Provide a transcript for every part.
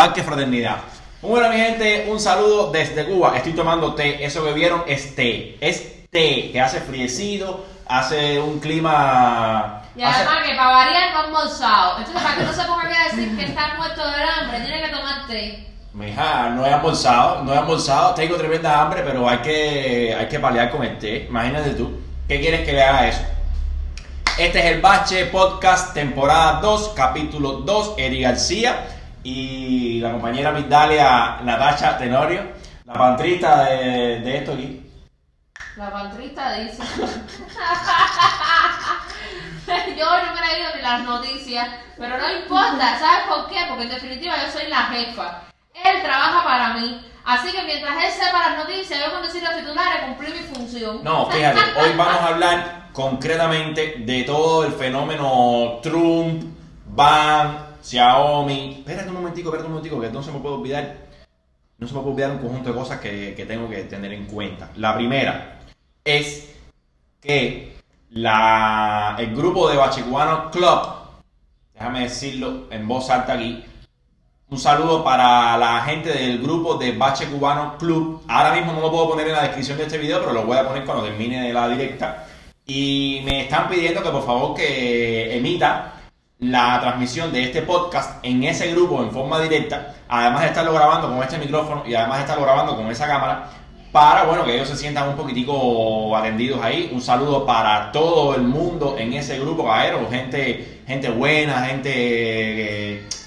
Parque Fraternidad. Muy bueno, mi gente, un saludo desde Cuba. Estoy tomando té. Eso que vieron es té. Es té que hace friecido, hace un clima. Y hace- además que para variar no almorzado. Entonces, para que no se ponga aquí a decir que está muerto de hambre, tiene que tomar té. Mija, no he almorzado, no he almorzado, tengo tremenda hambre, pero hay que, hay que paliar con el té. Imagínate tú, ¿qué quieres que le haga eso? Este es el Bache Podcast, temporada 2, capítulo 2, Eri García y la compañera Migdalia Natasha Tenorio, la pantrista de, de esto aquí. La pantrista dice. yo no me he leído ni las noticias, pero no importa, ¿sabes por qué? Porque en definitiva yo soy la jefa. Él trabaja para mí. Así que mientras él sepa las noticias, yo con decir los titulares cumplí mi función. No, fíjate, hoy vamos a hablar concretamente de todo el fenómeno Trump, Ban, Xiaomi. Espérate un momentico, espérate un momentico, que no se me puede olvidar. No se me puede olvidar un conjunto de cosas que, que tengo que tener en cuenta. La primera es que la, el grupo de Bachicuano Club, déjame decirlo en voz alta aquí, un saludo para la gente del grupo de Bache Cubano Club. Ahora mismo no lo puedo poner en la descripción de este video, pero lo voy a poner cuando termine la directa. Y me están pidiendo que por favor que emita la transmisión de este podcast en ese grupo en forma directa. Además de estarlo grabando con este micrófono y además de estarlo grabando con esa cámara. Para, bueno, que ellos se sientan un poquitico atendidos ahí. Un saludo para todo el mundo en ese grupo. Gente, gente buena, gente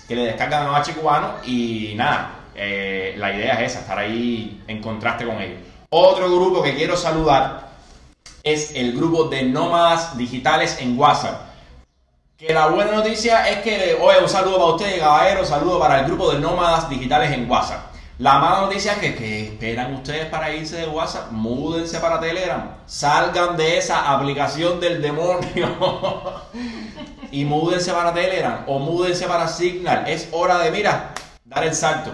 que, le descargan a Bache Cubano. Y nada, eh, la idea es esa, estar ahí en contraste con ellos. Otro grupo que quiero saludar es el grupo de nómadas digitales en WhatsApp. Que la buena noticia es que, oye, un saludo para ustedes, caballero, un saludo para el grupo de nómadas digitales en WhatsApp. La mala noticia es que, que esperan ustedes para irse de WhatsApp, múdense para Telegram, salgan de esa aplicación del demonio y múdense para Telegram o múdense para Signal. Es hora de, mira, dar el salto.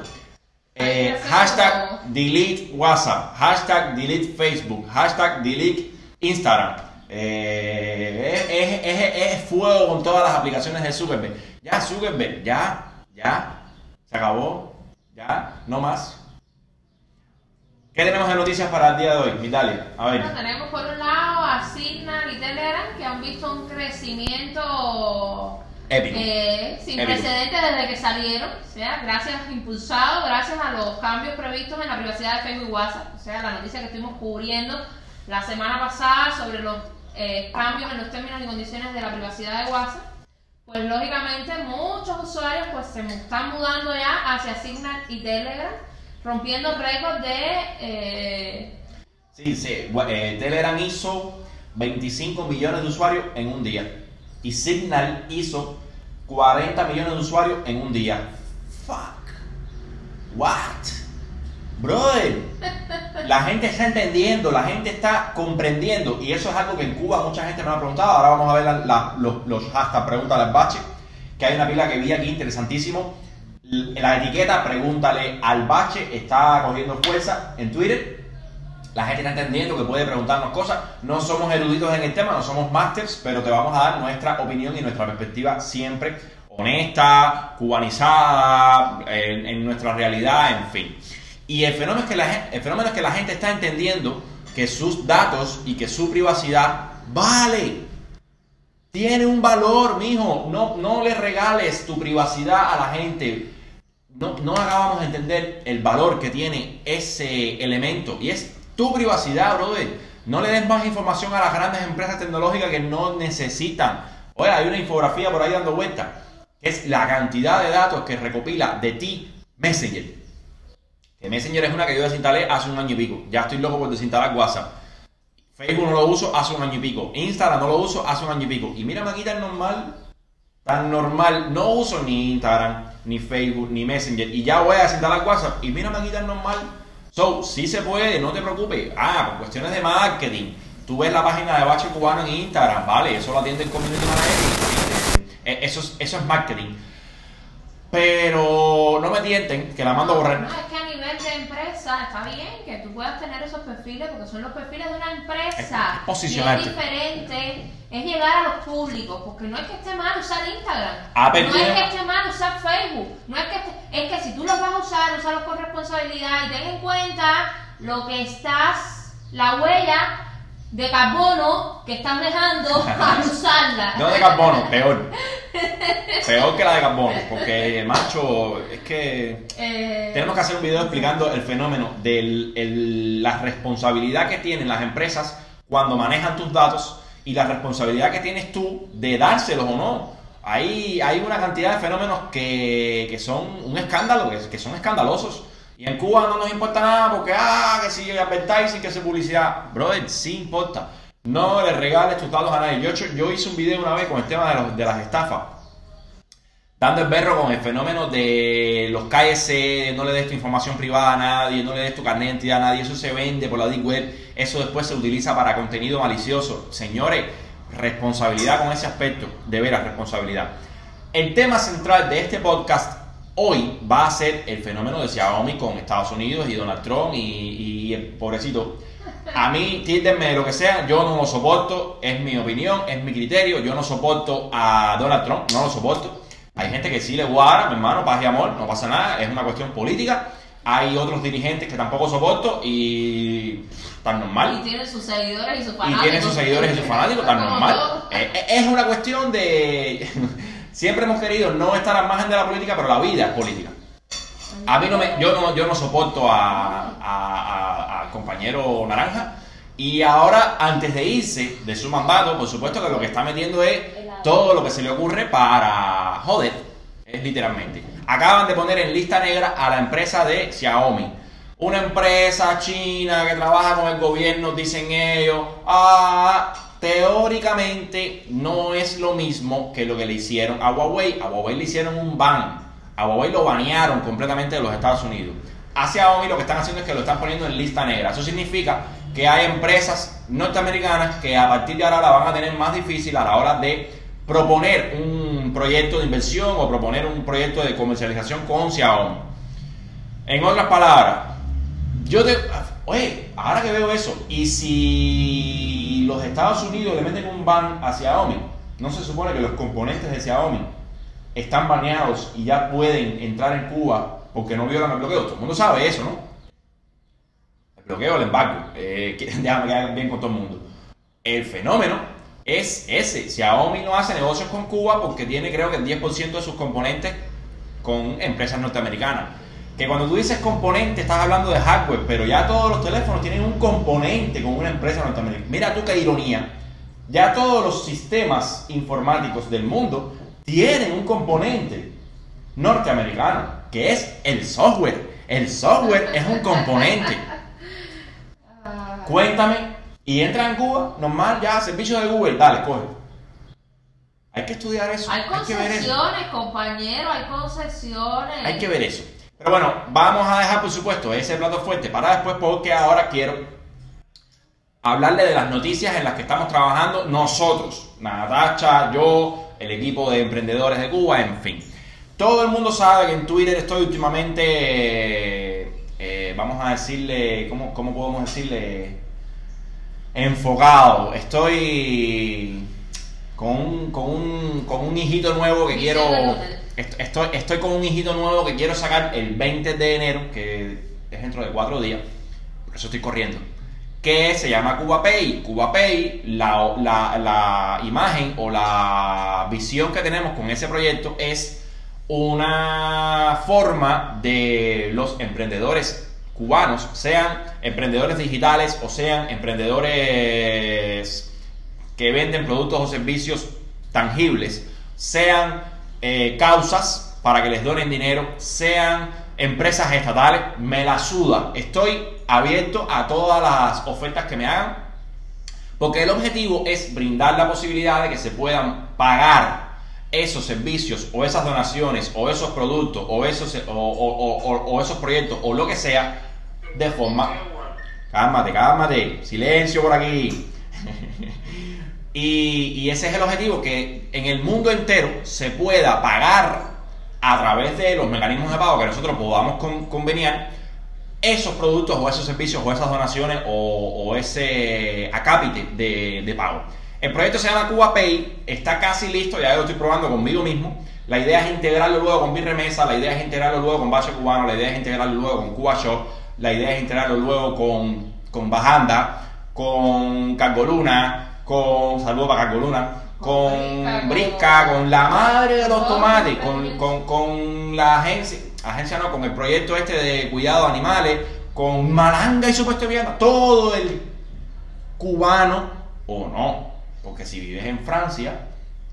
Eh, hashtag delete WhatsApp, hashtag delete Facebook, hashtag delete Instagram. Eh, es, es- es- fuego con todas las aplicaciones de Zuckerberg. Ya, Zuckerberg, ya, ya, se acabó, ya, no más. ¿Qué tenemos de noticias para el día de hoy, Vitalia? A ver. Bueno, tenemos por un lado a Signal y Telegram que han visto un crecimiento Épico. eh, sin Épico. precedentes desde que salieron, o sea, gracias, impulsado gracias a los cambios previstos en la privacidad de Facebook y WhatsApp, o sea, la noticia que estuvimos cubriendo la semana pasada sobre los eh, cambios en los términos y condiciones de la privacidad de WhatsApp, pues lógicamente muchos usuarios pues se están mudando ya hacia Signal y Telegram, rompiendo récords de... eh, Sí, sí. eh, Telegram hizo 25 millones de usuarios en un día. Y Signal hizo 40 millones de usuarios en un día. Fuck. What? Brother. La gente está entendiendo, la gente está comprendiendo. Y eso es algo que en Cuba mucha gente me ha preguntado. Ahora vamos a ver la- los, los hashtags Pregúntale al Bache. Que hay una pila que vi aquí interesantísimo. La etiqueta Pregúntale al Bache está cogiendo fuerza en Twitter. La gente está entendiendo que puede preguntarnos cosas. No somos eruditos en el tema, no somos masters, pero te vamos a dar nuestra opinión y nuestra perspectiva siempre honesta, cubanizada, en nuestra realidad, en fin. Y el fenómeno, es que la, gen- el fenómeno es que la gente está entendiendo que sus datos y que su privacidad vale. Tiene un valor, mijo. No, no le regales tu privacidad a la gente. No, no acabamos de entender el valor que tiene ese elemento. Y es tu privacidad, brother. No le des más información a las grandes empresas tecnológicas que no necesitan. Oye, hay una infografía por ahí dando vuelta. Es la cantidad de datos que recopila de ti Messenger. Messenger es una que yo desinstalé hace un año y pico. Ya estoy loco por desinstalar WhatsApp. Facebook no lo uso hace un año y pico. Instagram no lo uso hace un año y pico. Y mírame aquí tan normal. Tan normal. No uso ni Instagram, ni Facebook, ni Messenger. Y ya voy a desinstalar WhatsApp. Y mírame aquí tan normal. So, sí se puede, no te preocupes. Ah, por cuestiones de marketing. Tú ves la página de Bache Cubano en Instagram, vale, eso lo atiende el community manager. Eh, Eso es, eso es marketing. Pero no me tienten, que la mando a borrar. No, es que a nivel de empresa está bien que tú puedas tener esos perfiles porque son los perfiles de una empresa. Es posicionarte. Y es diferente, es llegar a los públicos, porque no es que esté mal usar Instagram. Apple no tiene- es que esté mal usar Facebook. No es que esté- es que si tú los vas a usar, úsalos con responsabilidad y ten en cuenta lo que estás, la huella de carbono que están dejando al usarla. No de carbono, peor. Peor que la de carbono, porque macho, es que Eh, tenemos que hacer un video explicando el fenómeno de la responsabilidad que tienen las empresas cuando manejan tus datos y la responsabilidad que tienes tú de dárselos o no. Hay, hay una cantidad de fenómenos que, que son un escándalo, que, que son escandalosos. Y en Cuba no nos importa nada porque, ah, que si advertising, que si publicidad. Brother, sí importa. No le regales tus datos a nadie. Yo, yo hice un video una vez con el tema de, los- de las estafas dando el berro con el fenómeno de los KS, no le des tu información privada a nadie, no le des tu carnet de identidad a nadie, eso se vende por la deep web, eso después se utiliza para contenido malicioso. Señores, responsabilidad con ese aspecto, de veras responsabilidad. El tema central de este podcast hoy va a ser el fenómeno de Xiaomi con Estados Unidos y Donald Trump y, y el pobrecito. A mí, títenme lo que sea, yo no lo soporto, es mi opinión, es mi criterio, yo no soporto a Donald Trump, no lo soporto. Hay gente que sí le guarda, mi hermano, paz y amor, no pasa nada, es una cuestión política. Hay otros dirigentes que tampoco soporto y tan y normal. tienen sus seguidores y sus Y fanáticos. tienen sus seguidores y sus fanáticos, tan normal. todo. Eh, eh, Es una cuestión de... Siempre hemos querido no estar al margen de la política, pero la vida es política. A mí no me, yo no, yo no soporto a, a- compañero Naranja. Y ahora, antes de irse de su mandato, por supuesto que lo que está metiendo es todo lo que se le ocurre para joder. Es literalmente. Acaban de poner en lista negra a la empresa de Xiaomi. Una empresa china que trabaja con el gobierno, dicen ellos. Ah, teóricamente no es lo mismo que lo que le hicieron a Huawei. A Huawei le hicieron un ban. A Huawei lo banearon completamente de los Estados Unidos. A Xiaomi lo que están haciendo es que lo están poniendo en lista negra. Eso significa que hay empresas norteamericanas que a partir de ahora la van a tener más difícil a la hora de proponer un proyecto de inversión o proponer un proyecto de comercialización con Xiaomi. En otras palabras, yo te. Oye, ahora que veo eso, y si los Estados Unidos le meten un ban a Xiaomi, no se supone que los componentes de Xiaomi están baneados y ya pueden entrar en Cuba porque no violan el bloqueo. Todo el mundo sabe eso, ¿no? El bloqueo, el embargo. Eh, déjame quedar bien con todo el mundo. El fenómeno es ese. Xiaomi no hace negocios con Cuba porque tiene creo que el 10% de sus componentes con empresas norteamericanas. Que cuando tú dices componente estás hablando de hardware, pero ya todos los teléfonos tienen un componente con una empresa norteamericana. Mira tú qué ironía. Ya todos los sistemas informáticos del mundo tienen un componente norteamericano, que es el software. El software es un componente. Cuéntame. Y entra en Cuba, normal, ya, servicio de Google, dale, coge. Hay que estudiar eso. Hay Hay que ver eso. concesiones, compañero, hay concesiones. Hay que ver eso. Pero bueno, vamos a dejar por supuesto ese plato fuerte para después porque ahora quiero hablarle de las noticias en las que estamos trabajando nosotros, Natacha, yo, el equipo de emprendedores de Cuba, en fin. Todo el mundo sabe que en Twitter estoy últimamente, eh, vamos a decirle, ¿cómo, ¿cómo podemos decirle? Enfocado. Estoy con un, con un, con un hijito nuevo que quiero... Estoy con un hijito nuevo que quiero sacar el 20 de enero, que es dentro de cuatro días, por eso estoy corriendo, que se llama CubaPay. CubaPay, la, la, la imagen o la visión que tenemos con ese proyecto es una forma de los emprendedores cubanos, sean emprendedores digitales o sean emprendedores que venden productos o servicios tangibles, sean eh, causas para que les donen dinero, sean empresas estatales, me la suda. Estoy abierto a todas las ofertas que me hagan, porque el objetivo es brindar la posibilidad de que se puedan pagar esos servicios o esas donaciones o esos productos o esos, o, o- esos proyectos o lo que sea de forma... Cálmate, cálmate, silencio por aquí. Y, ese es el objetivo, que en el mundo entero se pueda pagar a través de los mecanismos de pago que nosotros podamos con- conveniar esos productos o esos servicios o esas donaciones o, ese acápite de, de pago. El proyecto se llama Cuba Pay, está casi listo, ya lo estoy probando conmigo mismo. La idea es integrarlo luego con Birremesa, la idea es integrarlo luego con Bache Cubano, la idea es integrarlo luego con Cuba Shop, la idea es integrarlo luego con, con Bajanda, con Cargoluna, con saludos para Cargoluna, con Brisca, con- Brisca, con la madre de los tomates, con, con, con la agencia, agencia no, con el proyecto este de cuidado de animales, con Malanga y supuesto vivienda, todo el cubano o no, porque si vives en Francia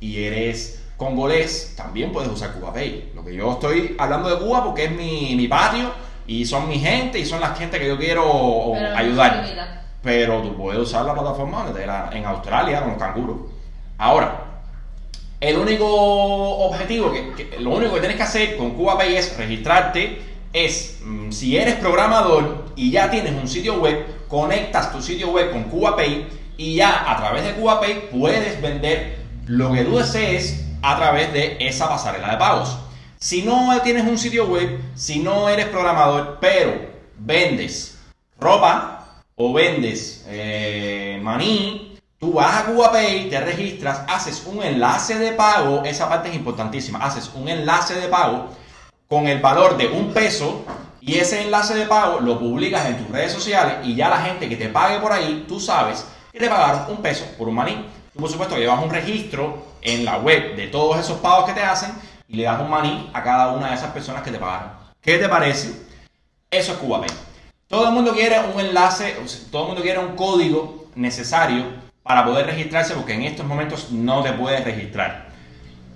y eres congolés, también puedes usar CubaPay. Lo que yo estoy hablando de Cuba porque es mi, mi patio y son mi gente y son las gente que yo quiero Pero ayudar. Pero tú puedes usar la plataforma en Australia con los canguros. Ahora, el único objetivo, que, que- lo único que tienes que hacer con CubaPay es registrarte, es mm, si eres programador y ya tienes un sitio web, conectas tu sitio web con CubaPay y ya a través de CubaPay puedes vender lo que tú desees a través de esa pasarela de pagos. Si no tienes un sitio web, si no eres programador, pero vendes ropa o vendes eh, maní, tú vas a CubaPay, te registras, haces un enlace de pago, esa parte es importantísima, haces un enlace de pago con el valor de un peso y ese enlace de pago lo publicas en tus redes sociales y ya la gente que te pague por ahí, tú sabes que te pagaron un peso por un maní. Tú por supuesto llevas un registro en la web de todos esos pagos que te hacen y le das un maní a cada una de esas personas que te pagaron. ¿Qué te parece? Eso es CubaPay. Todo el mundo quiere un enlace, todo el mundo quiere un código necesario para poder registrarse porque en estos momentos no te puedes registrar.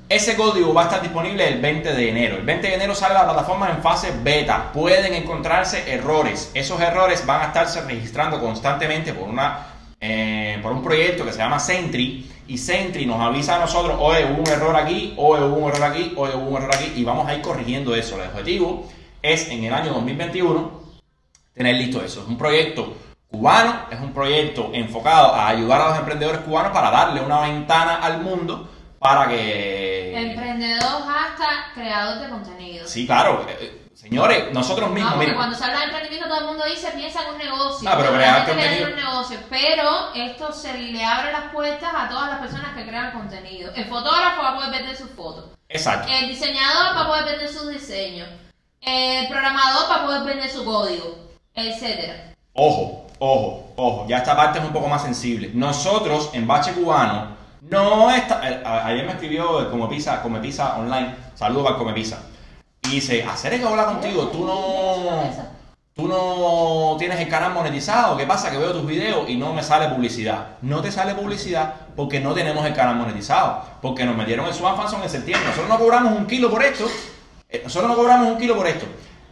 Ese código va a estar disponible el 20 de enero. El 20 de enero sale la plataforma en fase beta. Pueden encontrarse errores. Esos errores van a estarse registrando constantemente por, una, eh, por un proyecto que se llama Sentry. Y Sentry nos avisa a nosotros, oye, hubo un error aquí, oye, hubo un error aquí, oye, hubo un error aquí. Y vamos a ir corrigiendo eso. El objetivo es en el año 2021 tener listo eso. Es un proyecto cubano, es un proyecto enfocado a ayudar a los emprendedores cubanos para darle una ventana al mundo para que... Emprendedor hasta creador de contenido. Sí, claro. eh, Señores, nosotros No, mismos, porque miren, cuando se habla de emprendimiento todo el mundo dice piensa en un negocio. Ah, pero crear contenido. un negocio, pero esto se le abre las puertas a todas las personas que crean contenido. El fotógrafo va a poder vender sus fotos. exacto. El diseñador va a poder vender sus diseños. El programador va a poder vender su código, etcétera. Ojo, ojo, ojo, ya esta parte es un poco más sensible. Nosotros en Bache Cubano no está. eh, Ayer me escribió el Come Pizza, Come Pizza Online, saludos al Come Pizza. Y dice, hacer que habla contigo, tú no. Tú no tienes el canal monetizado. ¿Qué pasa? Que veo tus videos y no me sale publicidad. No te sale publicidad porque no tenemos el canal monetizado. Porque nos metieron el Swan Fanson en septiembre. Nosotros no cobramos un kilo por esto. Eh, Nosotros no cobramos un kilo por esto.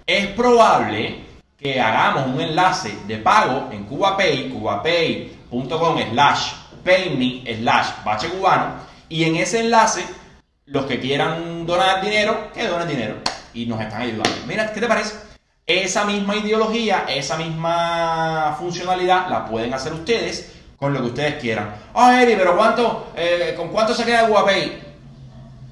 Es probable que hagamos un enlace de pago en CubaPay, cubapay.com slash payme slash bache cubano. Y en ese enlace, los que quieran donar dinero, que donen dinero. Y nos están ayudando. Mira, ¿qué te parece? Esa misma ideología, esa misma funcionalidad la pueden hacer ustedes con lo que ustedes quieran. Ah, Eri, pero ¿cuánto, eh, ¿con cuánto se queda CubaPay?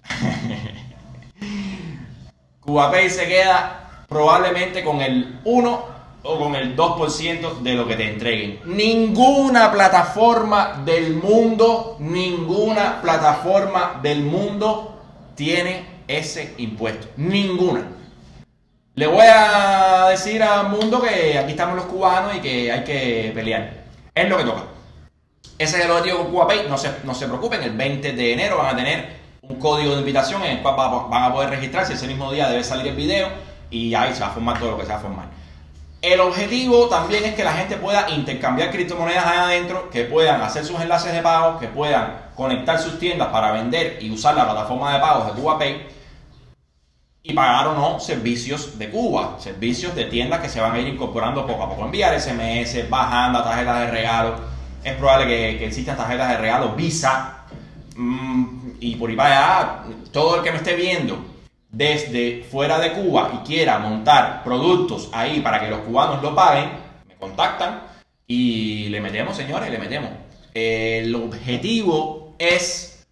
CubaPay se queda probablemente con el 1 o con el 2% de lo que te entreguen. Ninguna plataforma del mundo, ninguna plataforma del mundo tiene ese impuesto. Ninguna. Le voy a decir al mundo que aquí estamos los cubanos y que hay que pelear. Es lo que toca. Ese es el objetivo con. No se, no se preocupen, el 20 de enero van a tener un código de invitación en el cual va- van a poder registrarse. Ese mismo día debe salir el video y ahí se va a formar todo lo que se va a formar. El objetivo también es que la gente pueda intercambiar criptomonedas allá adentro, que puedan hacer sus enlaces de pago, que puedan conectar sus tiendas para vender y usar la plataforma de pagos de CubaPay y pagar o no servicios de Cuba, servicios de tiendas que se van a ir incorporando poco a poco. Enviar SMS, bajando tarjetas de regalo. Es probable que, que existan tarjetas de regalo Visa. mm, y por ahí para allá, todo el que me esté viendo desde fuera de Cuba y quiera montar productos ahí para que los cubanos lo paguen, me contactan y le metemos, señores, le metemos. El objetivo es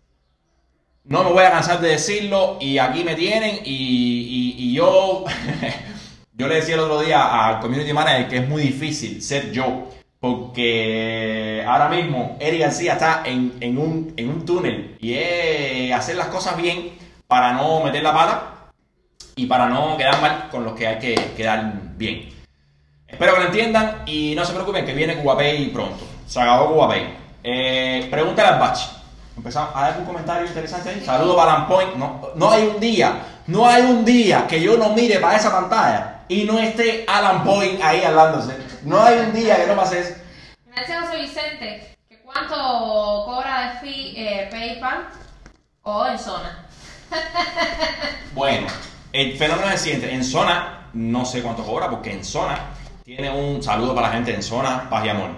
no me voy a cansar de decirlo y aquí me tienen y, y- yo, yo le decía el otro día al community manager que es muy difícil ser yo porque ahora mismo Eric García está en, en un, en un túnel y es hacer las cosas bien para no meter la pata y para no quedar mal con los que hay que quedar bien. Espero que lo entiendan y no se preocupen que viene CubaPay pronto. Se acabó CubaPay. Eh, pregúntale al Batch. Empezamos. ¿Hay algún comentario interesante ahí? Saludos para Lampoint. No, no hay un día, no hay un día que yo no mire para esa pantalla y no esté Alan Point ahí hablándose. No hay un día que no pase eso. Gracias José Vicente. ¿Que ¿Cuánto cobra de fee eh, PayPal o en zona? Bueno, el fenómeno es el siguiente. En zona, no sé cuánto cobra, porque en zona tiene un saludo para la gente en zona, paz y amor.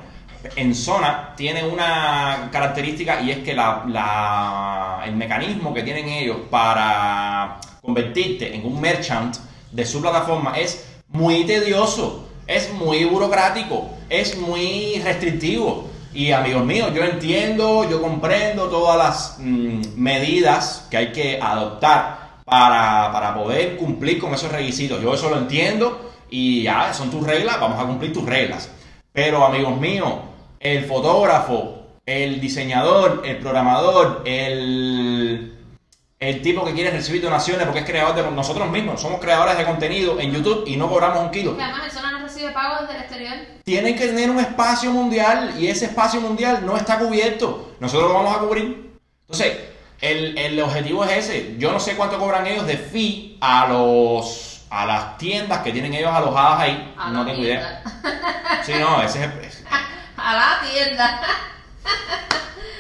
En zona tiene una característica y es que la, la- el mecanismo que tienen ellos para convertirte en un merchant de su plataforma es muy tedioso, es muy burocrático, es muy restrictivo. Y amigos míos, yo entiendo, yo comprendo todas las mm, medidas que hay que adoptar para, para poder cumplir con esos requisitos. Yo eso lo entiendo y ya, son tus reglas, vamos a cumplir tus reglas. Pero amigos míos, el fotógrafo, el diseñador, el programador, el, el tipo que quiere recibir donaciones porque es creador de nosotros mismos, somos creadores de contenido en YouTube y no cobramos un kilo recibe pago desde el exterior. tienen que tener un espacio mundial y ese espacio mundial no está cubierto. Nosotros lo vamos a cubrir. Entonces, el, el objetivo es ese. Yo no sé cuánto cobran ellos de fee a los a las tiendas que tienen ellos alojadas ahí. A no tengo idea. tienda. Sí, no, ese es, es- A la tienda.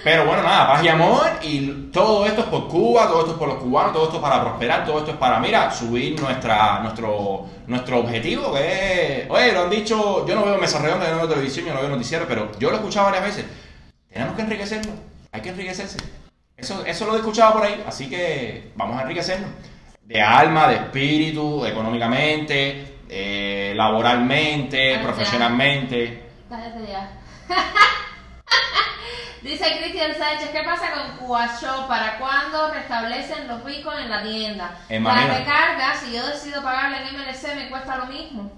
Pero bueno, nada, paz y amor. Y todo esto es por Cuba, todo esto es por los cubanos, todo esto es para prosperar, todo esto es para, mira, subir nuestra, nuestro, nuestro objetivo, que es. Oye, lo han dicho, yo no veo mesa redonda, yo no veo televisión, yo no veo noticiero, pero yo lo he escuchado varias veces. Tenemos que enriquecernos, hay que enriquecerse. Eso, eso lo he escuchado por ahí, así que vamos a enriquecernos. De alma, de espíritu, económicamente, eh, laboralmente, profesionalmente. Dice Cristian Sánchez, ¿qué pasa con CubaShop? ¿Para cuándo restablecen los bitcoins en la tienda? Hermanita. La recarga, si yo decido pagarle en MLC, me cuesta lo mismo.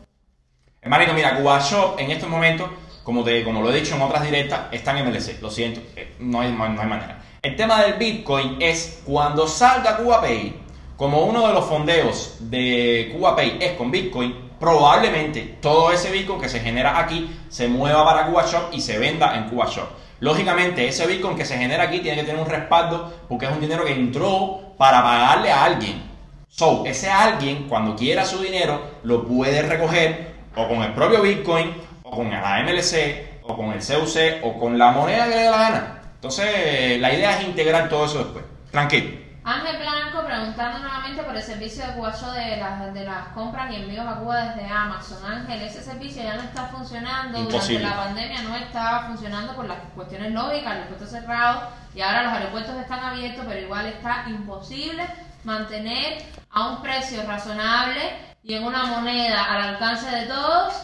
Hermanito, mira, Cuba Shop en estos momentos, como, te, como lo he dicho en otras directas, está en MLC. Lo siento, eh, no hay, no hay manera. El tema del Bitcoin es cuando salga CubaPay, como uno de los fondeos de CubaPay es con Bitcoin, probablemente todo ese Bitcoin que se genera aquí se mueva para Cuba Shop y se venda en Cuba Shop. Lógicamente, ese Bitcoin que se genera aquí tiene que tener un respaldo porque es un dinero que entró para pagarle a alguien. So, ese alguien, cuando quiera su dinero, lo puede recoger o con el propio Bitcoin, o con la MLC, o con el CUC, o con la moneda que le dé la gana. Entonces, la idea es integrar todo eso después. Tranquilo. Ángel Blanco preguntando nuevamente por el servicio de CubaShop de las, de las compras y envíos a Cuba desde Amazon. Ángel, ese servicio ya no está funcionando. Imposible. Durante la pandemia no estaba funcionando por las cuestiones lógicas, el aeropuerto cerrado y ahora los aeropuertos están abiertos, pero igual está imposible mantener a un precio razonable y en una moneda al alcance de todos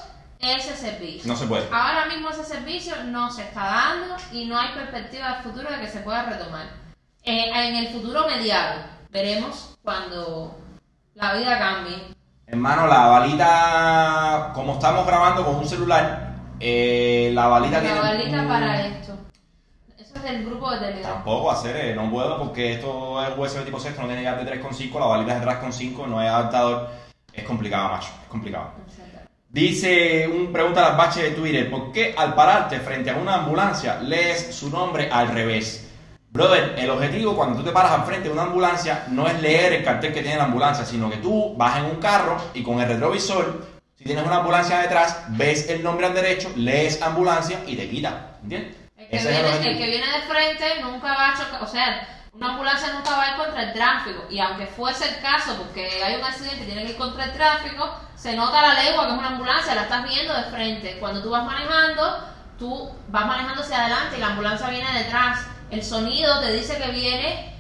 ese servicio. No se puede. Ahora mismo ese servicio no se está dando y no hay perspectiva de futuro de que se pueda retomar. Eh, en el futuro mediado veremos cuando la vida cambie. Hermano, la balita, como estamos grabando con un celular, eh, la balita tiene. La balita un- para esto. Eso es del grupo de Telegram. Tampoco hacer, eh, no puedo porque esto es USB tipo 6, no tiene ya de 3.5, la balita es de 3.5, no es adaptador. Es complicado, macho, es complicado. Dice un pregunta al bache de Twitter, ¿por qué al pararte frente a una ambulancia lees su nombre al revés? Brother, el objetivo cuando tú te paras al frente de una ambulancia no es leer el cartel que tiene la ambulancia, sino que tú vas en un carro y con el retrovisor, si tienes una ambulancia detrás, ves el nombre al derecho, lees ambulancia y te quita. ¿Entiendes? El que, Ese es el viene, el objetivo. que viene de frente nunca va a chocar, o sea, una ambulancia nunca va a ir contra el tráfico. Y aunque fuese el caso, porque hay un accidente y tiene que ir contra el tráfico, se nota la legua que es una ambulancia, la estás viendo de frente. Cuando tú vas manejando, tú vas manejando hacia adelante y la ambulancia viene detrás. El sonido te dice que viene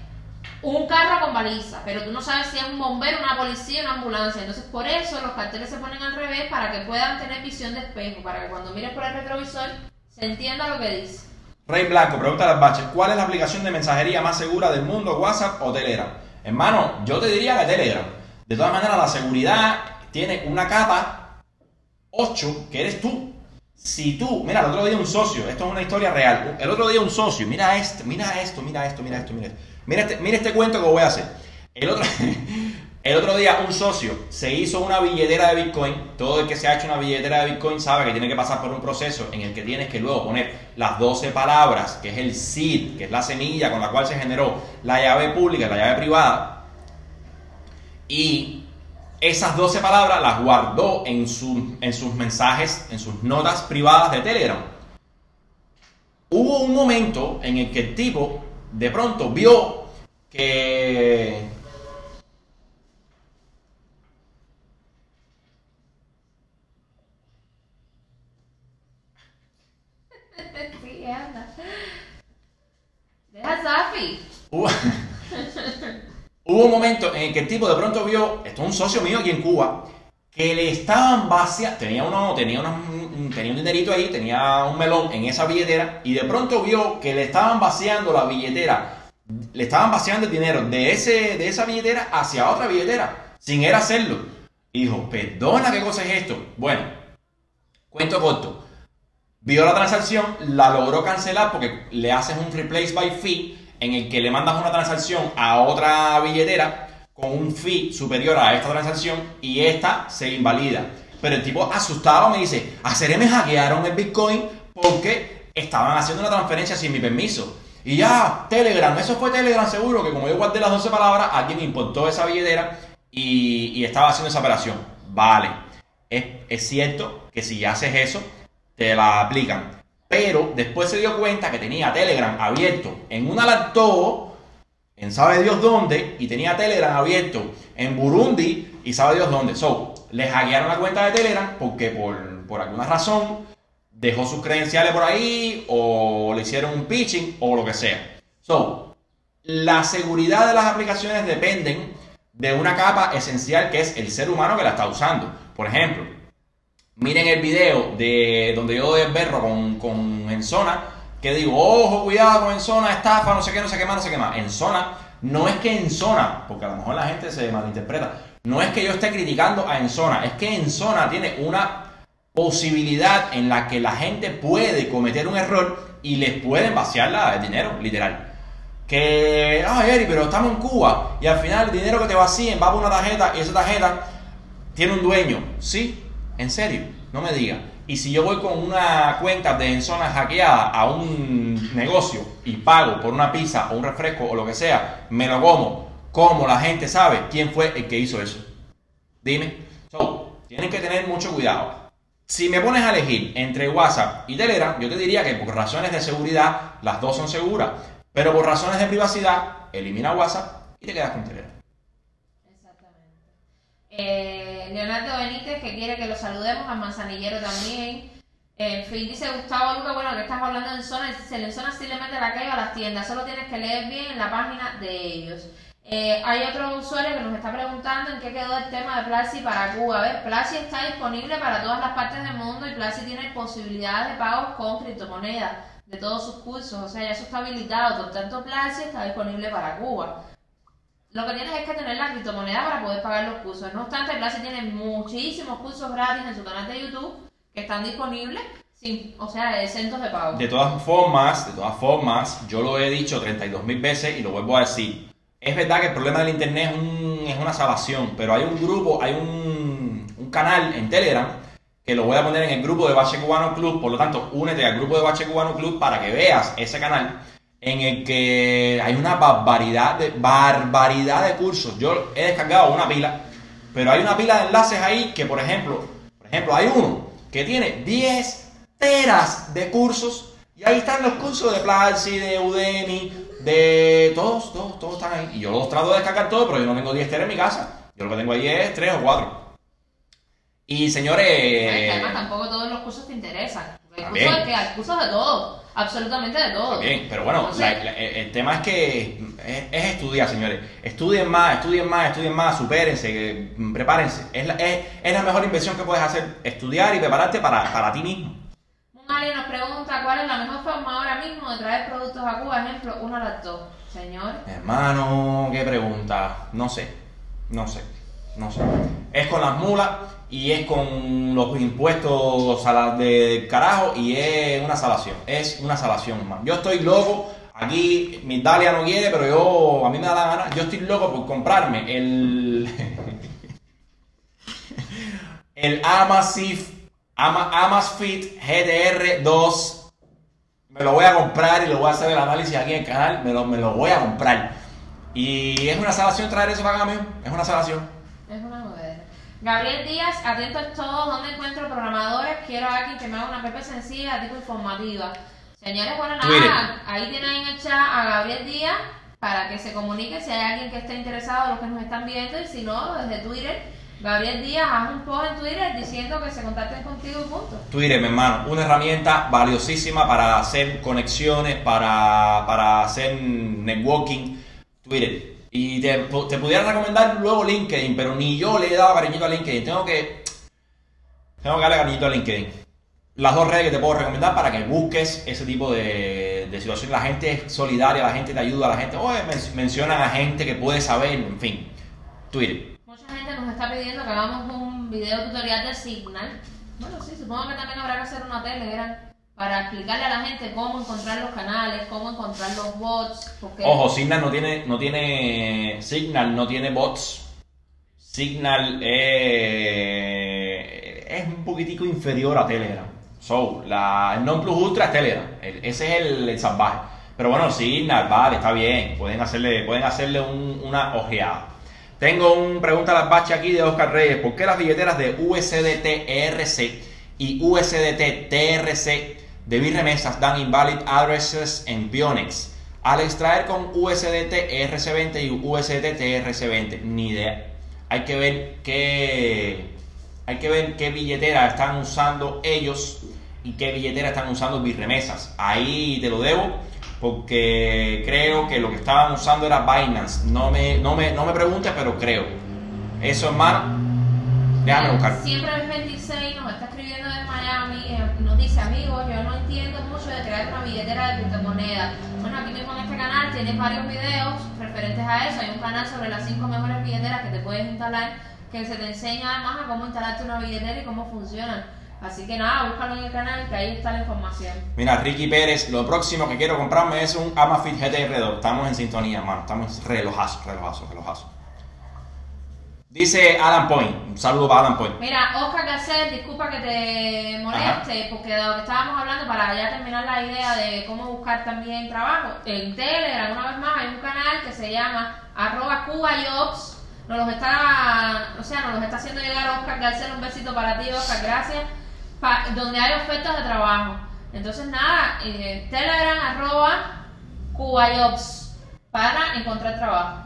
un carro con baliza, pero tú no sabes si es un bombero, una policía, una ambulancia. Entonces, por eso los carteles se ponen al revés para que puedan tener visión de espejo, para que cuando mires por el retrovisor se entienda lo que dice. Rey Blanco, pregunta al bache, ¿cuál es la aplicación de mensajería más segura del mundo, WhatsApp o Telegram? Hermano, yo te diría que Telegram. De todas maneras, la seguridad tiene una capa 8, que eres tú. Si tú, mira, el otro día un socio, esto es una historia real, el otro día un socio, mira esto, mira esto, mira esto, mira esto, mira esto. Mira este, mira este cuento que voy a hacer. El otro, el otro día un socio se hizo una billetera de Bitcoin. Todo el que se ha hecho una billetera de Bitcoin sabe que tiene que pasar por un proceso en el que tienes que luego poner las 12 palabras, que es el seed, que es la semilla con la cual se generó la llave pública, la llave privada. Y esas 12 palabras las guardó en, su, en sus mensajes, en sus notas privadas de Telegram. Hubo un momento en el que el tipo de pronto vio que Sí, anda. Deja Safi. Hubo, un momento en el que el tipo de pronto vio, esto es un socio mío aquí en Cuba, que le estaban vaciando, tenía, uno, tenía, una- un- tenía un dinerito ahí, tenía un melón en esa billetera, y de pronto vio que le estaban vaciando la billetera, le estaban vaciando el dinero de, ese, de esa billetera hacia otra billetera, sin él hacerlo. Y dijo, perdona, ¿qué cosa es esto? Bueno, cuento corto. Vio la transacción, la logró cancelar porque le haces un replace by fee en el que le mandas una transacción a otra billetera con un fee superior a esta transacción y esta se invalida. Pero el tipo asustado me dice, a Cere me hackearon el Bitcoin porque estaban haciendo una transferencia sin mi permiso. Y ya, Telegram, eso fue Telegram seguro, que como yo guardé las 12 palabras, alguien importó esa billetera y, y estaba haciendo esa operación. Vale, es, es cierto que si haces eso, te la aplican. Pero después se dio cuenta que tenía Telegram abierto en una laptop, en sabe Dios dónde, y tenía Telegram abierto en Burundi y sabe Dios dónde. So, le hackearon la cuenta de Telegram porque por, por alguna razón dejó sus credenciales por ahí o le hicieron un pitching o lo que sea. So, la seguridad de las aplicaciones dependen de una capa esencial que es el ser humano que la está usando. Por ejemplo, miren el video de donde yo doy el berro con, con Enzona, que digo, ojo, cuidado con Enzona, estafa, no sé qué, no sé qué más, no sé qué más. Enzona, no es que Enzona, porque a lo mejor la gente se malinterpreta, no es que yo esté criticando a Enzona, es que Enzona tiene una posibilidad en la que la gente puede cometer un error y les pueden vaciar la- el dinero, literal. Que, ay, Eri, pero estamos en Cuba y al final el dinero que te vacíen va por una tarjeta y esa tarjeta tiene un dueño. Sí, en serio, no me diga. Y si yo voy con una cuenta de en zona hackeada a un negocio y pago por una pizza o un refresco o lo que sea, me lo como, ¿cómo la gente sabe quién fue el que hizo eso? Dime. So, tienen que tener mucho cuidado. Si me pones a elegir entre WhatsApp y Telegram, yo te diría que por razones de seguridad las dos son seguras, pero por razones de privacidad, elimina WhatsApp y te quedas con Telegram. Exactamente. Eh, Leonardo Benítez, que quiere que lo saludemos, a Manzanillero también. En fin, dice Gustavo Luca, bueno, que estás hablando en zona, dice, en zona sí le mete la calle a las tiendas, solo tienes que leer bien en la página de ellos. Eh, hay otro usuario que nos está preguntando en qué quedó el tema de Platzi para Cuba. A ver, Platzi está disponible para todas las partes del mundo y Platzi tiene posibilidades de pagos con criptomonedas de todos sus cursos. O sea, ya eso está habilitado. Por tanto, Platzi está disponible para Cuba. Lo que tienes es que tener la criptomoneda para poder pagar los cursos. No obstante, Platzi tiene muchísimos cursos gratis en su canal de YouTube que están disponibles, sin, o sea, exentos de pago. De todas formas, de todas formas, yo lo he dicho 32 mil veces y lo vuelvo a decir. Es verdad que el problema del internet es, un- es una salvación, pero hay un grupo, hay un, un canal en Telegram que lo voy a poner en el grupo de Bache Cubano Club, por lo tanto, únete al grupo de Bache Cubano Club para que veas ese canal en el que hay una barbaridad de, barbaridad de cursos. Yo he descargado una pila, pero hay una pila de enlaces ahí que, por ejemplo, por ejemplo, hay uno que tiene 10 teras de cursos y ahí están los cursos de Platzi, de Udemy, de todos, todos, todos están ahí. Y yo los trato de descargar todos, pero yo no tengo 10 teras en mi casa. Yo lo que tengo ahí es 3 o 4. Y señores, Además, tampoco todos los cursos te interesan. Hay cursos, que hay cursos de todo, absolutamente de todo. Bien, pero bueno, Entonces, la- la- el tema es que es, es estudiar, señores. Estudien más, estudien más, estudien más, supérense, eh, prepárense. Es la, es, es la mejor inversión que puedes hacer, estudiar y prepararte para, para ti mismo. Un alien nos pregunta cuál es la mejor forma ahora mismo de traer productos a Cuba. Ejemplo, una laptop. Señor, Hermano, qué pregunta. No sé, no sé, no sé. Es con las mulas y es con los impuestos a la- de carajo y es una salación. Es una salación, hermano. Yo estoy loco Aquí mi Dalia no quiere, pero yo, a mí me da la gana. Yo estoy loco por comprarme el. el Amazfit, Ama, Amazfit GTR2. Me lo voy a comprar y lo voy a hacer el análisis aquí en el canal. Me lo, me lo voy a comprar. Y es una salvación traer eso para acá. Es una salvación. Gabriel Díaz, atentos todos, ¿dónde encuentro programadores? Quiero a alguien que me haga una PP sencilla, tipo informativa. Señores, bueno, nada, ahí tienen en el chat a Gabriel Díaz para que se comunique si hay alguien que esté interesado, los que nos están viendo, y si no, desde Twitter, Gabriel Díaz, haz un post en Twitter diciendo que se contacten contigo y punto. Twitter, mi hermano, una herramienta valiosísima para hacer conexiones, para, para hacer networking. Twitter. Y te, te pudiera recomendar luego LinkedIn, pero ni yo le he dado cariñito a LinkedIn. Tengo que, tengo que darle cariñito a LinkedIn. Las dos redes que te puedo recomendar para que busques ese tipo de, de situación. La gente es solidaria, la gente te ayuda, la gente oye, men- mencionan a gente que puede saber, en fin. Twitter. Mucha gente nos está pidiendo que hagamos un video tutorial de Signal. Bueno, sí, supongo que también habrá que hacer una Telegram para explicarle a la gente cómo encontrar los canales, cómo encontrar los bots. Porque Ojo, Signal no tiene, no tiene, Signal no tiene bots. Signal eh, es un poquitico inferior a Telegram. So, la, el non plus ultra es Telegram. El- ese es el, el salvaje. Pero bueno, Signal, vale, está bien. Pueden hacerle, pueden hacerle un- una ojeada. Tengo un pregunta a las baches aquí de Oscar Reyes. ¿Por qué las billeteras de USDT ERC y USDT TRC de Birremesas dan invalid addresses en Pionex? Al extraer con USDT ERC20 y USDT TRC20, ni idea. Hay que ver qué hay que ver qué billetera están usando ellos y qué billetera están usando Birremesas. Ahí te lo debo porque creo que lo que estaban usando era Binance. No me, no me, no me preguntes, pero creo. Eso, hermano, déjame buscar. Siempre el 26 nos está escribiendo desde Miami eh, nos dice, amigos, yo no entiendo mucho de crear una billetera de criptomonedas. Bueno, aquí mismo en este canal tienes varios videos referentes a eso. Hay un canal sobre las 5 mejores billeteras que te puedes instalar que se te enseña además a cómo instalarte una billetera y cómo funcionan. Así que nada, búscalo en el canal que ahí está la información. Mira, Ricky Pérez, lo próximo que quiero comprarme es un Amazfit GTR2. Estamos en sintonía, hermano. Estamos relojazo, relojazo, relojazo. Dice Alan Point. Un saludo para Alan Point. Mira, Oscar Garcés, disculpa que te moleste, porque de lo que estábamos hablando, para ya terminar la idea de cómo buscar también trabajo, en Telegram, una vez más, hay un canal que se llama arroba cubajobs, nos los está, o sea, nos los está haciendo llegar Oscar Garcés, un besito para ti, Oscar, gracias, pa- donde hay ofertas de trabajo. Entonces, nada, eh, Telegram arroba cubajobs para encontrar trabajo.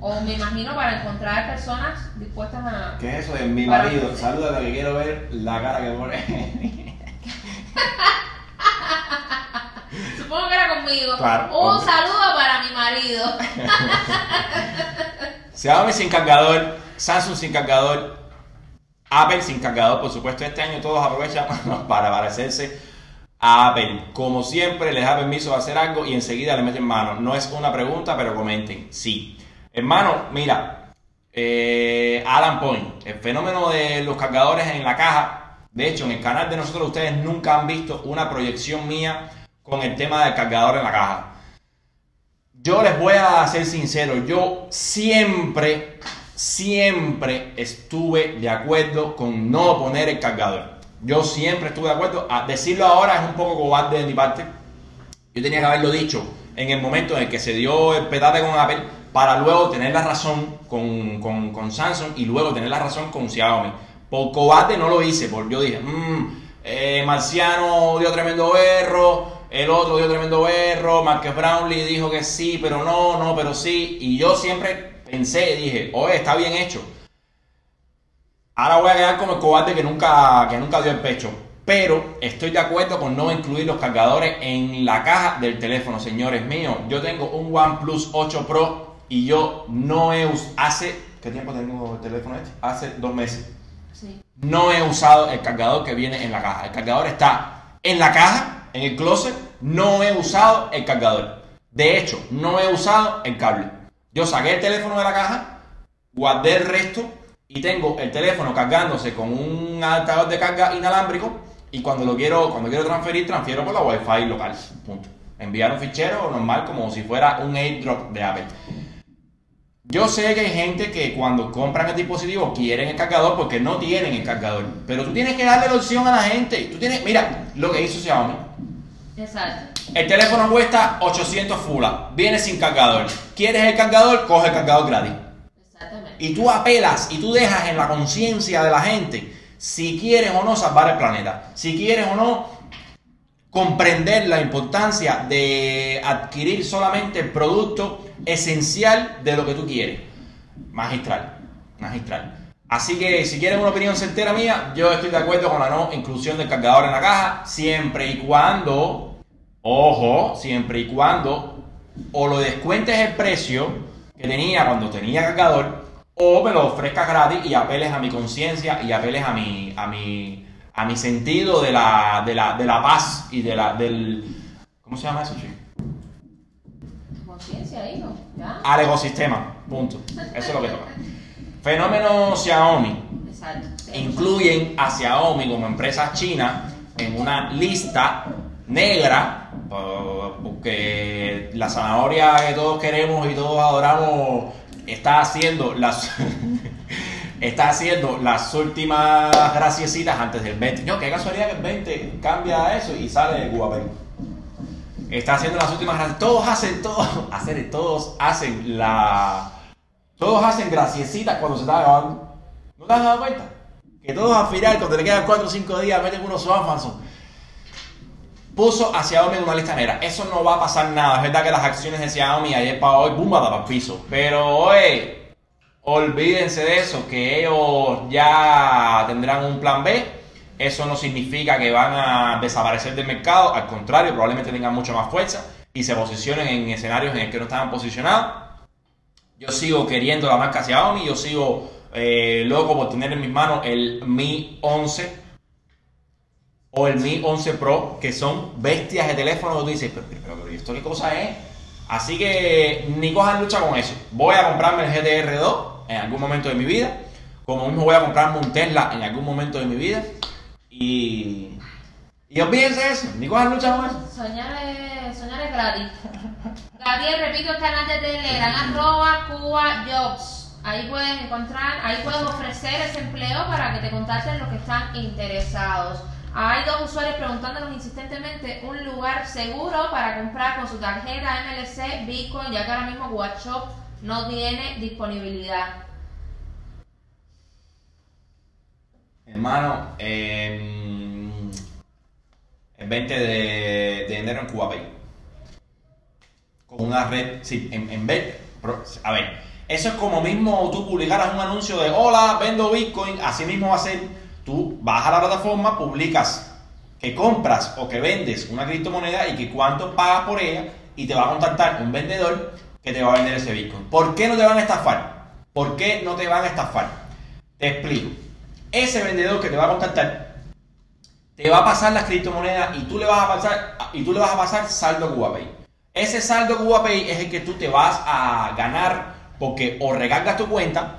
O me imagino para encontrar personas dispuestas a... ¿Qué es eso de mi marido? Saluda que quiero ver la cara que pone. Supongo que era conmigo. Claro, Un hombre. saludo para mi marido. Xiaomi sin cargador, Samsung sin cargador, Apple sin cargador, por supuesto. Este año todos aprovechan para parecerse a Apple. Como siempre, les da permiso de hacer algo y enseguida le meten mano. No es una pregunta, pero comenten. Sí. Hermano, mira, eh, Alan Point, el fenómeno de los cargadores en la caja. De hecho, en el canal de nosotros ustedes nunca han visto una proyección mía con el tema del cargador en la caja. Yo les voy a ser sincero, yo siempre, siempre estuve de acuerdo con no poner el cargador. Yo siempre estuve de acuerdo. A decirlo ahora es un poco cobarde de mi parte. Yo tenía que haberlo dicho en el momento en el que se dio el petate con Apple para luego tener la razón con, con- con Samsung y luego tener la razón con Xiaomi. Por cobarde no lo hice, porque yo dije, "Mm, eh, Marciano dio tremendo berro, el otro dio tremendo berro, Marques Brownlee dijo que sí, pero no, no, pero sí. Y yo siempre pensé dije, oye, está bien hecho. Ahora voy a quedar como el cobarde que nunca, que nunca dio el pecho. Pero estoy de acuerdo con no incluir los cargadores en la caja del teléfono, señores míos. Yo tengo un OnePlus 8 Pro y yo no he usado... Hace... ¿Qué tiempo tengo el teléfono este? Hace dos meses. Sí. No he usado el cargador que viene en la caja. El cargador está en la caja, en el closet. No he usado el cargador. De hecho, no he usado el cable. Yo saqué el teléfono de la caja, guardé el resto y tengo el teléfono cargándose con un adaptador de carga inalámbrico y cuando lo quiero, cuando quiero transferir, transfiero por la wifi local. Punto. Enviar un fichero normal como si fuera un airdrop de Apple. Yo sé que hay gente que cuando compran el dispositivo quieren el cargador porque no tienen el cargador. Pero tú tienes que darle la opción a la gente. Tú tienes, mira lo que hizo Xiaomi. Exacto. El teléfono cuesta 800 fulas, viene sin cargador. ¿Quieres el cargador? Coge el cargador gratis. Exactamente. Y tú apelas y tú dejas en la conciencia de la gente si quieres o no salvar el planeta. Si quieres o no comprender la importancia de adquirir solamente el producto esencial de lo que tú quieres. Magistral, magistral. Así que si quieres una opinión certera mía, yo estoy de acuerdo con la no inclusión del cargador en la caja, siempre y cuando, ojo, siempre y cuando o lo descuentes el precio que tenía cuando tenía cargador, o me lo ofrezcas gratis y apeles a mi conciencia y apeles a mi, a mi, a mi sentido de la, de la, de la paz y de la, del, ¿cómo se llama eso, chico? Conciencia, hijo. ¿Ya? Al ecosistema, punto. Eso es lo que toca. Fenómeno Xiaomi. Exacto. incluyen a Xiaomi como empresa china en una lista negra po- porque la zanahoria que todos queremos y todos adoramos está haciendo las está haciendo las últimas graciecitas antes del 20. No, qué casualidad que el 20 cambia eso y sale de Cuba Perú. Está haciendo las últimas. Todos hacen todos, hacer, todos hacen la todos hacen graciecitas cuando se está grabando. ¿No te has dado cuenta? Que todos al final, cuando le quedan 4 o 5 días, meten unos Amazon. Puso a Xiaomi en una lista negra. Eso no va a pasar nada. Es verdad que las acciones de Xiaomi ayer para hoy, boom, para el piso. Pero hoy, olvídense de eso, que ellos ya tendrán un plan B. Eso no significa que van a desaparecer del mercado. Al contrario, probablemente tengan mucha más fuerza y se posicionen en escenarios en el que no estaban posicionados. Yo sigo queriendo la marca Xiaomi, yo sigo eh, loco por tener en mis manos el Mi 11 o el Mi 11 Pro, que son bestias de teléfono. Tú dices, pero, pero, pero, ¿y ¿esto qué cosa es? Así que ni cojan lucha con eso. Voy a comprarme el GTR2 en algún momento de mi vida, como mismo voy a comprarme un Tesla en algún momento de mi vida. Y, y olvídense de eso, ni cojan lucha con. Soñar es, soñar es gratis. Gabriel, repito el canal de Telegram, arroba Cuba Jobs. Ahí puedes encontrar, ahí puedes ofrecer ese empleo para que te contacten los que están interesados. Hay dos usuarios preguntándonos insistentemente un lugar seguro para comprar con su tarjeta MLC Bitcoin, ya que ahora mismo WhatsApp no tiene disponibilidad. Hermano, el 20 de, de enero en CubaPay. Con una red, sí, en, en vez, a ver, eso es como mismo tú publicaras un anuncio de hola, vendo Bitcoin, así mismo va a ser, tú vas a la plataforma, publicas que compras o que vendes una criptomoneda y que cuánto pagas por ella y te va a contactar un vendedor que te va a vender ese Bitcoin. ¿Por qué no te van a estafar? ¿Por qué no te van a estafar? Te explico. Ese vendedor que te va a contactar te va a pasar las criptomonedas y tú le vas a pasar y tú le vas a pasar saldo CubaPay. Ese saldo CubaPay es el que tú te vas a ganar porque o recargas tu cuenta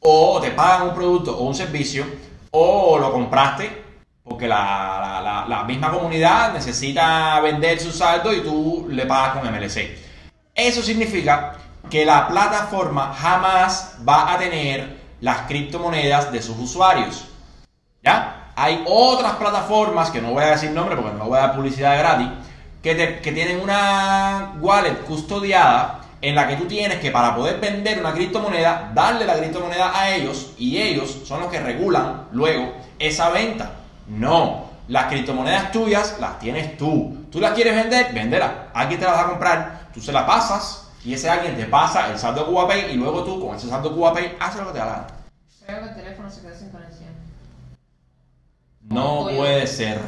o te pagan un producto o un servicio o lo compraste porque la, la- la- la misma comunidad necesita vender su saldo y tú le pagas con MLC. Eso significa que la plataforma jamás va a tener las criptomonedas de sus usuarios. ¿Ya? Hay otras plataformas, que no voy a decir nombre porque no voy a dar publicidad gratis, que, te- que tienen una wallet custodiada en la que tú tienes que para poder vender una criptomoneda, darle la criptomoneda a ellos y ellos son los que regulan luego esa venta. No, las criptomonedas tuyas las tienes tú. Tú las quieres vender, véndela. Alguien te las va a comprar, tú se la pasas y ese alguien te pasa el saldo CubaPay y luego tú con ese saldo CubaPay haces lo que te da la gana. Creo que el teléfono se quedó sin conexión. No puede ser.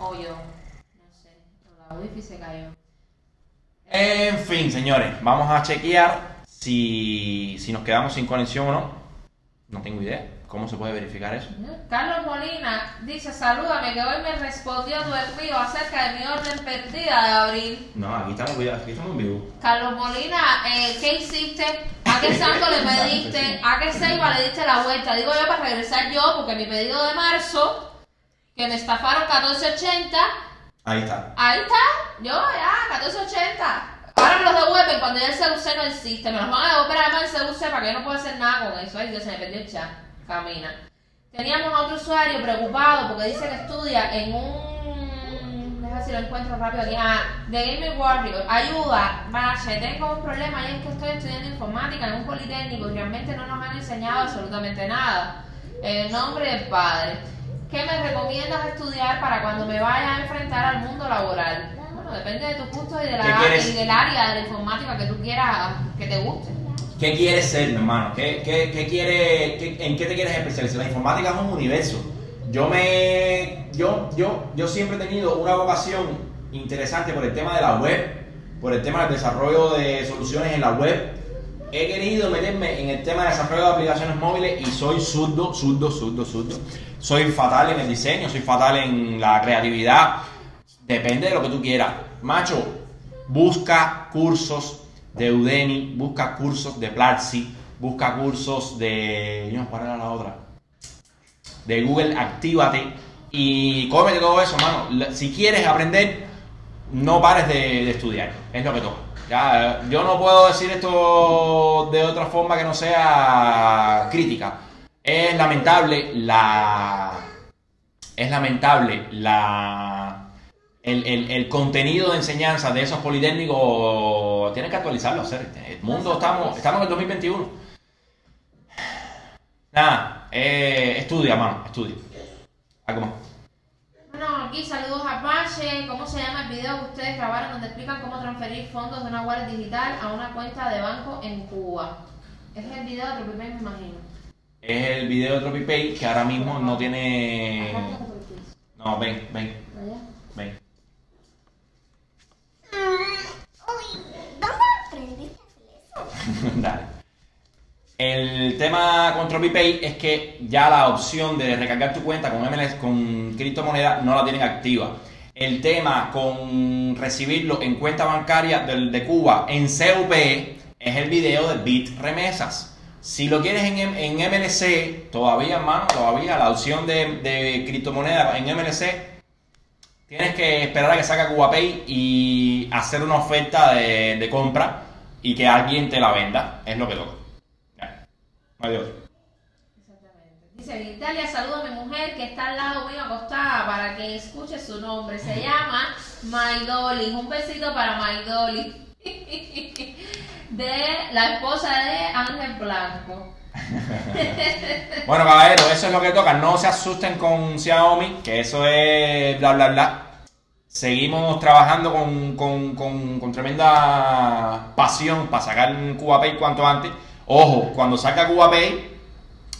O yo. No sé. La wifi se cayó. En fin, señores, vamos a chequear si, si nos quedamos sin conexión o no. No tengo idea. ¿Cómo se puede verificar eso? Carlos Molina dice, salúdame, que hoy me respondió tu envío acerca de mi orden perdida de abril. No, aquí estamos, aquí estamos en vivo. Carlos Molina, eh, ¿qué hiciste? ¿A qué santo le pediste? ¿A qué ceiba le diste la vuelta? Digo yo para regresar yo, porque mi pedido de marzo, que me estafaron 14.80, Ahí está. Ahí está, yo ya, 1480. Ahora me los devuelven cuando ya el CUC no existe. Me los van a devolver además el CUC para que yo no pueda hacer nada con eso. Ay, Dios, se me perdió el chat. Camina. Teníamos a otro usuario preocupado porque dice que estudia en un. Deja ver si lo encuentro rápido aquí. Ah, The Gaming Warrior. Ayuda, Bache, tengo un problema y es que estoy estudiando informática en un politécnico y realmente no nos han enseñado absolutamente nada. En nombre del padre. ¿Qué me recomiendas estudiar para cuando me vaya a enfrentar al mundo laboral? Bueno, depende de tus gustos y, de ¿Qué la, y del área de la informática que tú quieras que te guste. ¿Qué quieres ser, mi hermano? ¿Qué, qué, qué quiere, ¿En qué te quieres especializar? La informática es un universo. Yo me. Yo, yo, yo siempre he tenido una vocación interesante por el tema de la web, por el tema del desarrollo de soluciones en la web. He querido meterme en el tema de desarrollo de aplicaciones móviles y soy zurdo, zurdo, zurdo, zurdo. Soy fatal en el diseño, soy fatal en la creatividad. Depende de lo que tú quieras. Macho, busca cursos de Udemy, busca cursos de Platzi, busca cursos de. ¿cuál era la otra? De Google, actívate y cómete todo eso, mano. Si quieres aprender, no pares de, de estudiar. Es lo que toca. Ya, yo no puedo decir esto de otra forma que no sea crítica. Es lamentable la. Es lamentable la. El, el- el contenido de enseñanza de esos politécnicos tienen que actualizarlo, hacer. El mundo estamos, estamos en el 2021. Nada, eh, estudia, mano, estudia. Algo más. Bueno, aquí saludos a Apache. ¿Cómo se llama el video que ustedes grabaron donde explican cómo transferir fondos de una wallet digital a una cuenta de banco en Cuba? Es el video de Tropipay, me imagino. Es el video de TropiPay que ahora mismo no tiene. No, ven, ven, ven. Uy, ¿dónde aprendiste a hacer eso? El tema con TropiPay es que ya la opción de recargar tu cuenta con MLS, con criptomoneda, no la tienen activa. El tema con recibirlo en cuenta bancaria del- de Cuba en CUP es el video de Bit Remesas. Si lo quieres en, en MLC, todavía, hermano, todavía la opción de, de criptomoneda en MLC, tienes que esperar a que saque CubaPay y hacer una oferta de, de compra y que alguien te la venda. Es lo que toca. Otro. Exactamente. Dice, Italia saludo a mi mujer que está al lado mío acostada para que escuche su nombre. Se llama Maidoli. Un besito para Maidoli. De la esposa de Ángel Blanco. Bueno, caballero, eso es lo que toca. No se asusten con Xiaomi, que eso es bla, bla, bla. Seguimos trabajando con, con- con- tremenda pasión para sacar CubaPay cuanto antes. Ojo, cuando salga CubaPay,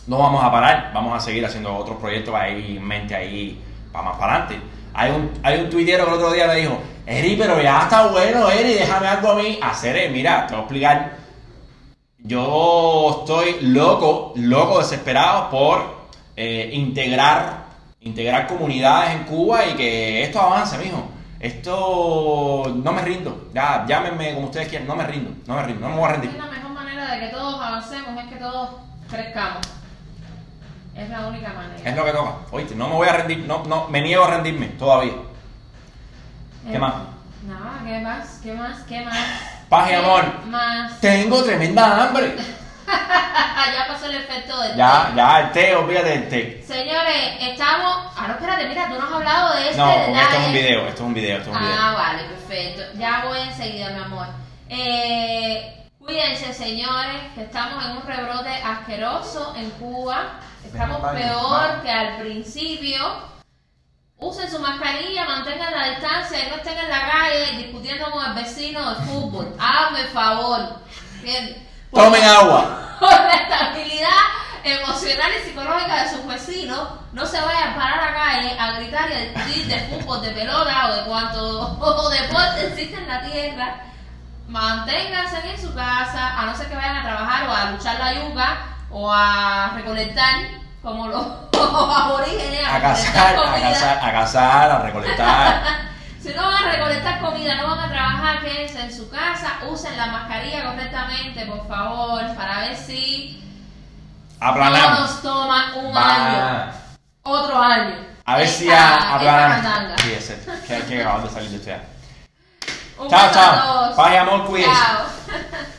no vamos a parar. Vamos a seguir haciendo otros proyectos ahí en mente ahí para más para adelante. Hay un, hay un tuitero que el otro día me dijo, Eri, pero ya está bueno, Eri, déjame algo a mí. Hacer, eh, mira, te voy a explicar. Yo estoy loco, loco, desesperado por eh, integrar, integrar comunidades en Cuba y que esto avance, mijo. Esto no me rindo. Ya, llámenme como ustedes quieran, no me rindo, no me rindo, no me voy a Es rendir. la mejor manera de que todos avancemos, es que todos crezcamos. Es la única manera. Es lo que toca. Oíste, no me voy a rendir, no, no, me niego a rendirme todavía. ¿Qué Eh, más? Nada, ¿qué más? ¿Qué más? ¿Qué más? Paz y ¿Qué amor. más? Tengo tremenda hambre. ya pasó el efecto del Ya, té. ya, el té, olvídate del té. Señores, estamos. Ah, no, espérate, mira, tú no has hablado de este No, porque esto es un video, esto es un video, esto es un video. Ah, vale, perfecto. Ya voy enseguida, mi amor. Eh, cuídense, señores, que estamos en un rebrote asqueroso en Cuba. Estamos Ven, peor que al principio. Usen su mascarilla, mantengan la distancia y no estén en la calle discutiendo con el vecino de fútbol. Hazme favor. ¿entiendes? Tomen agua. por la estabilidad emocional y psicológica de sus vecinos, no se vayan a parar a la calle a gritar y a discutir de fútbol, de pelota o de cuánto deporte existe en la tierra. Manténganse en su casa, a no ser que vayan a trabajar o a luchar la yuca o a recolectar, como los, aborígenes, A cazar, a cazar, a cazar, a recolectar. Si no van a recolectar comida, no van a trabajar, quédense en su casa, usen la mascarilla correctamente, por favor, para ver si no Aplanamos. nos toma un Va. año, otro año. A ver si a- mandanga. Sí, ese. Que, que acabamos de salir de estudiar. Un Chao, beso a chao. todos. Y amor, cuídense. Chao.